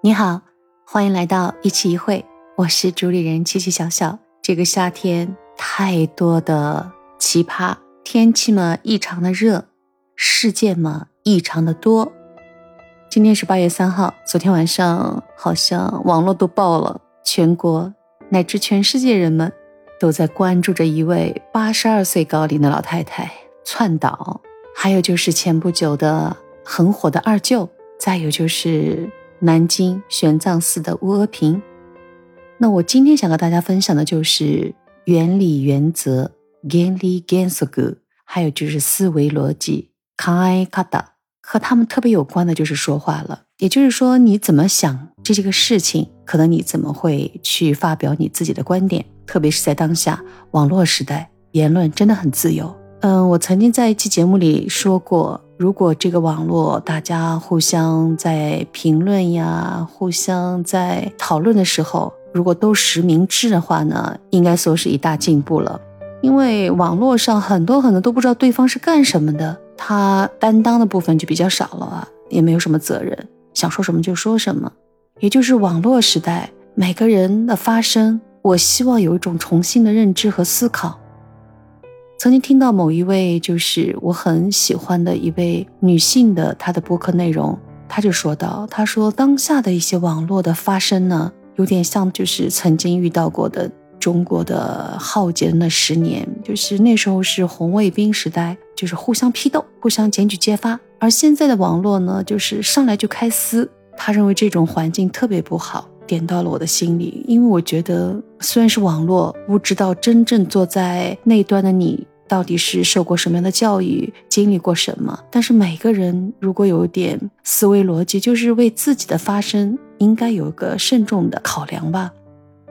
你好，欢迎来到一期一会，我是主理人七七小小。这个夏天太多的奇葩，天气嘛异常的热，事件嘛异常的多。今天是八月三号，昨天晚上好像网络都爆了，全国乃至全世界人们都在关注着一位八十二岁高龄的老太太窜岛，还有就是前不久的很火的二舅，再有就是。南京玄奘寺的乌阿平，那我今天想和大家分享的就是原理原则 （Genli Gensogu），还有就是思维逻辑 （Kai Kata）。和他们特别有关的就是说话了，也就是说你怎么想这些个事情，可能你怎么会去发表你自己的观点，特别是在当下网络时代，言论真的很自由。嗯，我曾经在一期节目里说过。如果这个网络大家互相在评论呀，互相在讨论的时候，如果都实名制的话呢，应该说是一大进步了。因为网络上很多很多都不知道对方是干什么的，他担当的部分就比较少了啊，也没有什么责任，想说什么就说什么。也就是网络时代，每个人的发声，我希望有一种重新的认知和思考。曾经听到某一位就是我很喜欢的一位女性的她的播客内容，她就说到，她说当下的一些网络的发生呢，有点像就是曾经遇到过的中国的浩劫那十年，就是那时候是红卫兵时代，就是互相批斗，互相检举揭发，而现在的网络呢，就是上来就开撕。他认为这种环境特别不好，点到了我的心里，因为我觉得虽然是网络，不知道真正坐在那端的你。到底是受过什么样的教育，经历过什么？但是每个人如果有点思维逻辑，就是为自己的发声应该有一个慎重的考量吧。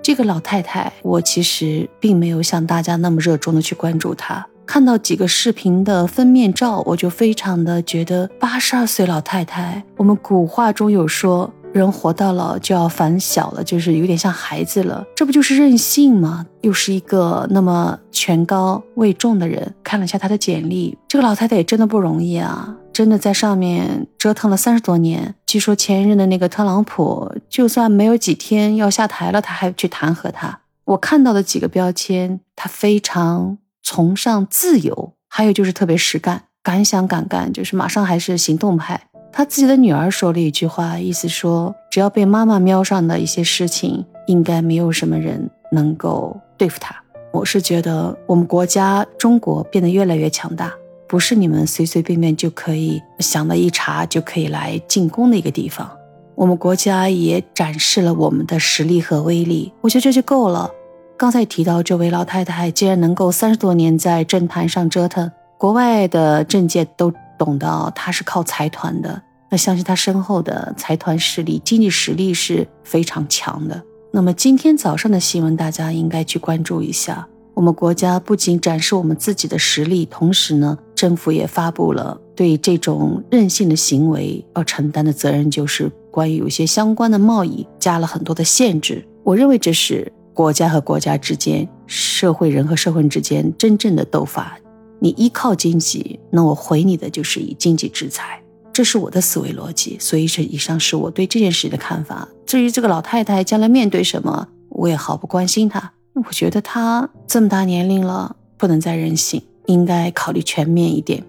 这个老太太，我其实并没有像大家那么热衷的去关注她。看到几个视频的封面照，我就非常的觉得八十二岁老太太。我们古话中有说。人活到老就要烦小了，就是有点像孩子了，这不就是任性吗？又是一个那么权高位重的人，看了一下他的简历，这个老太太也真的不容易啊，真的在上面折腾了三十多年。据说前任的那个特朗普，就算没有几天要下台了，他还去弹劾他。我看到的几个标签，他非常崇尚自由，还有就是特别实干，敢想敢干，就是马上还是行动派。他自己的女儿说了一句话，意思说，只要被妈妈瞄上的一些事情，应该没有什么人能够对付他。我是觉得，我们国家中国变得越来越强大，不是你们随随便便就可以想到一查就可以来进攻的一个地方。我们国家也展示了我们的实力和威力，我觉得这就够了。刚才提到这位老太太，既然能够三十多年在政坛上折腾，国外的政界都。懂到他是靠财团的，那相信他身后的财团势力、经济实力是非常强的。那么今天早上的新闻，大家应该去关注一下。我们国家不仅展示我们自己的实力，同时呢，政府也发布了对这种任性的行为要承担的责任，就是关于有些相关的贸易加了很多的限制。我认为这是国家和国家之间、社会人和社会之间真正的斗法。你依靠经济，那我回你的就是以经济制裁，这是我的思维逻辑。所以这以上是我对这件事的看法。至于这个老太太将来面对什么，我也毫不关心她。我觉得她这么大年龄了，不能再任性，应该考虑全面一点。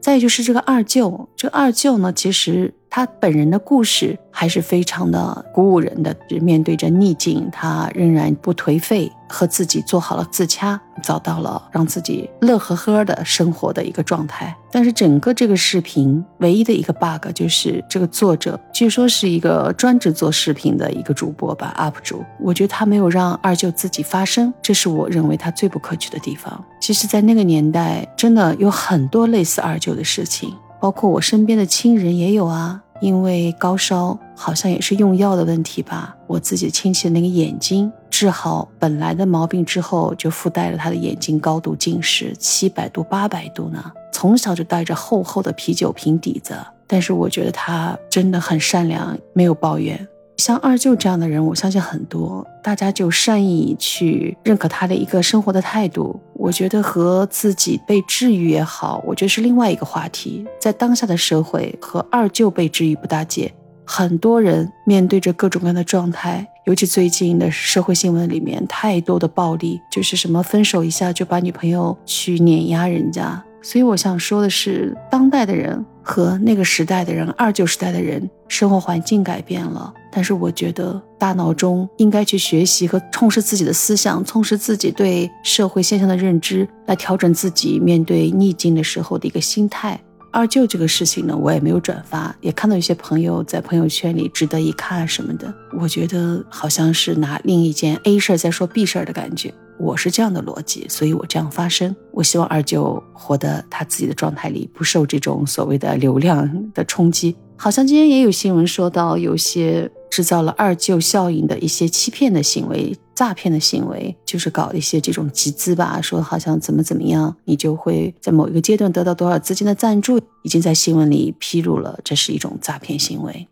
再就是这个二舅，这二舅呢，其实他本人的故事还是非常的鼓舞人的。面对着逆境，他仍然不颓废。和自己做好了自洽，找到了让自己乐呵呵的生活的一个状态。但是整个这个视频唯一的一个 bug 就是这个作者据说是一个专职做视频的一个主播吧，UP 主。我觉得他没有让二舅自己发声，这是我认为他最不可取的地方。其实，在那个年代，真的有很多类似二舅的事情，包括我身边的亲人也有啊。因为高烧，好像也是用药的问题吧。我自己亲戚的那个眼睛治好本来的毛病之后，就附带了他的眼睛高度近视，七百度、八百度呢。从小就带着厚厚的啤酒瓶底子，但是我觉得他真的很善良，没有抱怨。像二舅这样的人，我相信很多，大家就善意去认可他的一个生活的态度。我觉得和自己被治愈也好，我觉得是另外一个话题。在当下的社会，和二舅被治愈不搭界，很多人面对着各种各样的状态，尤其最近的社会新闻里面太多的暴力，就是什么分手一下就把女朋友去碾压人家。所以我想说的是，当代的人和那个时代的人，二九时代的人，生活环境改变了，但是我觉得大脑中应该去学习和充实自己的思想，充实自己对社会现象的认知，来调整自己面对逆境的时候的一个心态。二舅这个事情呢，我也没有转发，也看到有些朋友在朋友圈里值得一看什么的，我觉得好像是拿另一件 A 事儿在说 B 事儿的感觉。我是这样的逻辑，所以我这样发声。我希望二舅活得他自己的状态里，不受这种所谓的流量的冲击。好像今天也有新闻说到，有些制造了二舅效应的一些欺骗的行为、诈骗的行为，就是搞一些这种集资吧，说好像怎么怎么样，你就会在某一个阶段得到多少资金的赞助，已经在新闻里披露了，这是一种诈骗行为。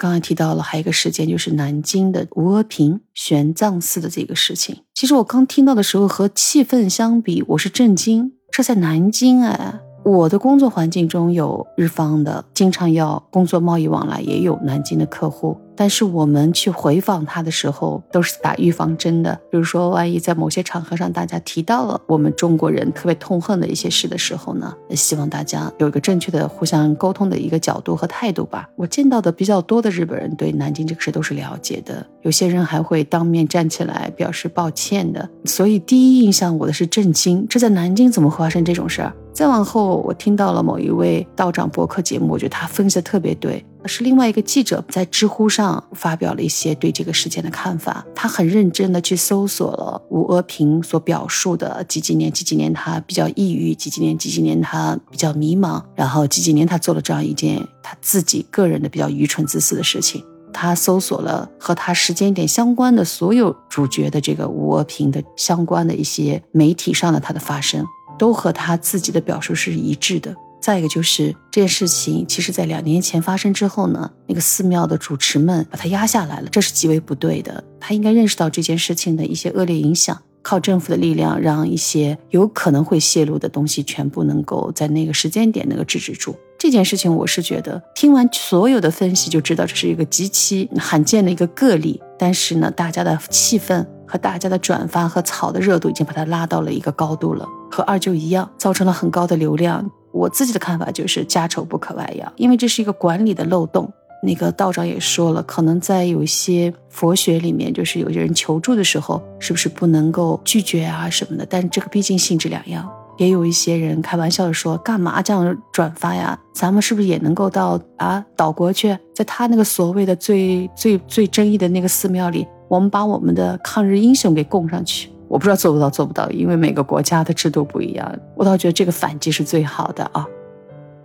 刚才提到了，还有一个事件，就是南京的吴阿平玄奘寺的这个事情。其实我刚听到的时候，和气氛相比，我是震惊。这在南京哎。我的工作环境中有日方的，经常要工作贸易往来，也有南京的客户。但是我们去回访他的时候，都是打预防针的。比如说，万一在某些场合上大家提到了我们中国人特别痛恨的一些事的时候呢，希望大家有一个正确的互相沟通的一个角度和态度吧。我见到的比较多的日本人对南京这个事都是了解的，有些人还会当面站起来表示抱歉的。所以第一印象我的是震惊，这在南京怎么会发生这种事儿？再往后，我听到了某一位道长博客节目，我觉得他分析的特别对。是另外一个记者在知乎上发表了一些对这个事件的看法。他很认真的去搜索了吴阿平所表述的几几年、几几年他比较抑郁，几几年、几几年他比较迷茫，然后几几年他做了这样一件他自己个人的比较愚蠢自私的事情。他搜索了和他时间点相关的所有主角的这个吴阿平的相关的一些媒体上的他的发声，都和他自己的表述是一致的。再一个就是这件事情，其实在两年前发生之后呢，那个寺庙的主持们把他压下来了，这是极为不对的。他应该认识到这件事情的一些恶劣影响，靠政府的力量让一些有可能会泄露的东西全部能够在那个时间点能够制止住。这件事情，我是觉得听完所有的分析就知道这是一个极其罕见的一个个例。但是呢，大家的气氛和大家的转发和炒的热度已经把它拉到了一个高度了，和二舅一样，造成了很高的流量。我自己的看法就是家丑不可外扬，因为这是一个管理的漏洞。那个道长也说了，可能在有一些佛学里面，就是有些人求助的时候，是不是不能够拒绝啊什么的？但这个毕竟性质两样。也有一些人开玩笑的说，干嘛这样转发呀？咱们是不是也能够到啊岛国去，在他那个所谓的最最最争议的那个寺庙里，我们把我们的抗日英雄给供上去？我不知道做不到，做不到，因为每个国家的制度不一样。我倒觉得这个反击是最好的啊，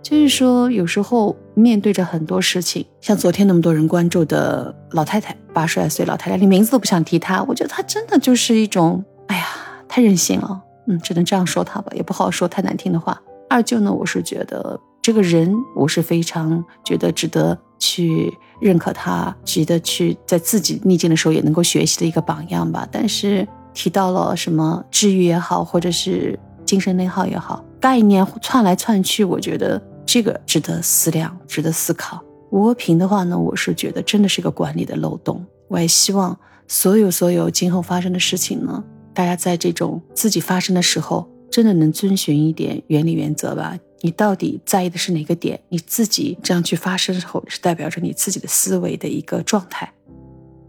就是说有时候面对着很多事情，像昨天那么多人关注的老太太，八十来岁老太太，连名字都不想提她。我觉得她真的就是一种，哎呀，太任性了。嗯，只能这样说她吧，也不好说太难听的话。二舅呢，我是觉得这个人，我是非常觉得值得去认可他，值得去在自己逆境的时候也能够学习的一个榜样吧。但是。提到了什么治愈也好，或者是精神内耗也好，概念窜来窜去，我觉得这个值得思量，值得思考。吴和平的话呢，我是觉得真的是一个管理的漏洞。我也希望所有所有今后发生的事情呢，大家在这种自己发生的时候，真的能遵循一点原理原则吧。你到底在意的是哪个点？你自己这样去发生后，是代表着你自己的思维的一个状态。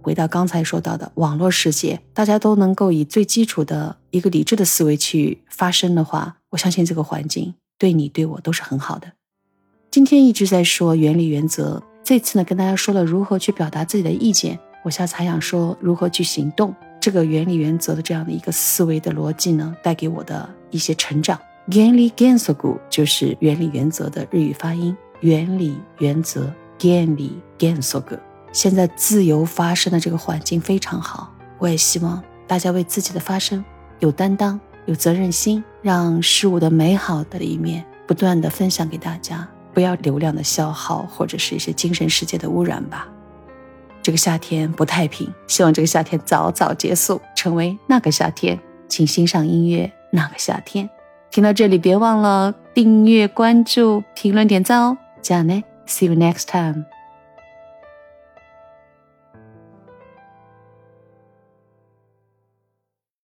回到刚才说到的网络世界，大家都能够以最基础的一个理智的思维去发声的话，我相信这个环境对你对我都是很好的。今天一直在说原理原则，这次呢跟大家说了如何去表达自己的意见，我下次还想说如何去行动。这个原理原则的这样的一个思维的逻辑呢，带给我的一些成长。原理原则就是原理原则的日语发音，原理原则原理原则。现在自由发声的这个环境非常好，我也希望大家为自己的发声有担当、有责任心，让事物的美好的一面不断的分享给大家，不要流量的消耗或者是一些精神世界的污染吧。这个夏天不太平，希望这个夏天早早结束，成为那个夏天。请欣赏音乐《那个夏天》。听到这里，别忘了订阅、关注、评论、点赞哦。这样呢，See you next time。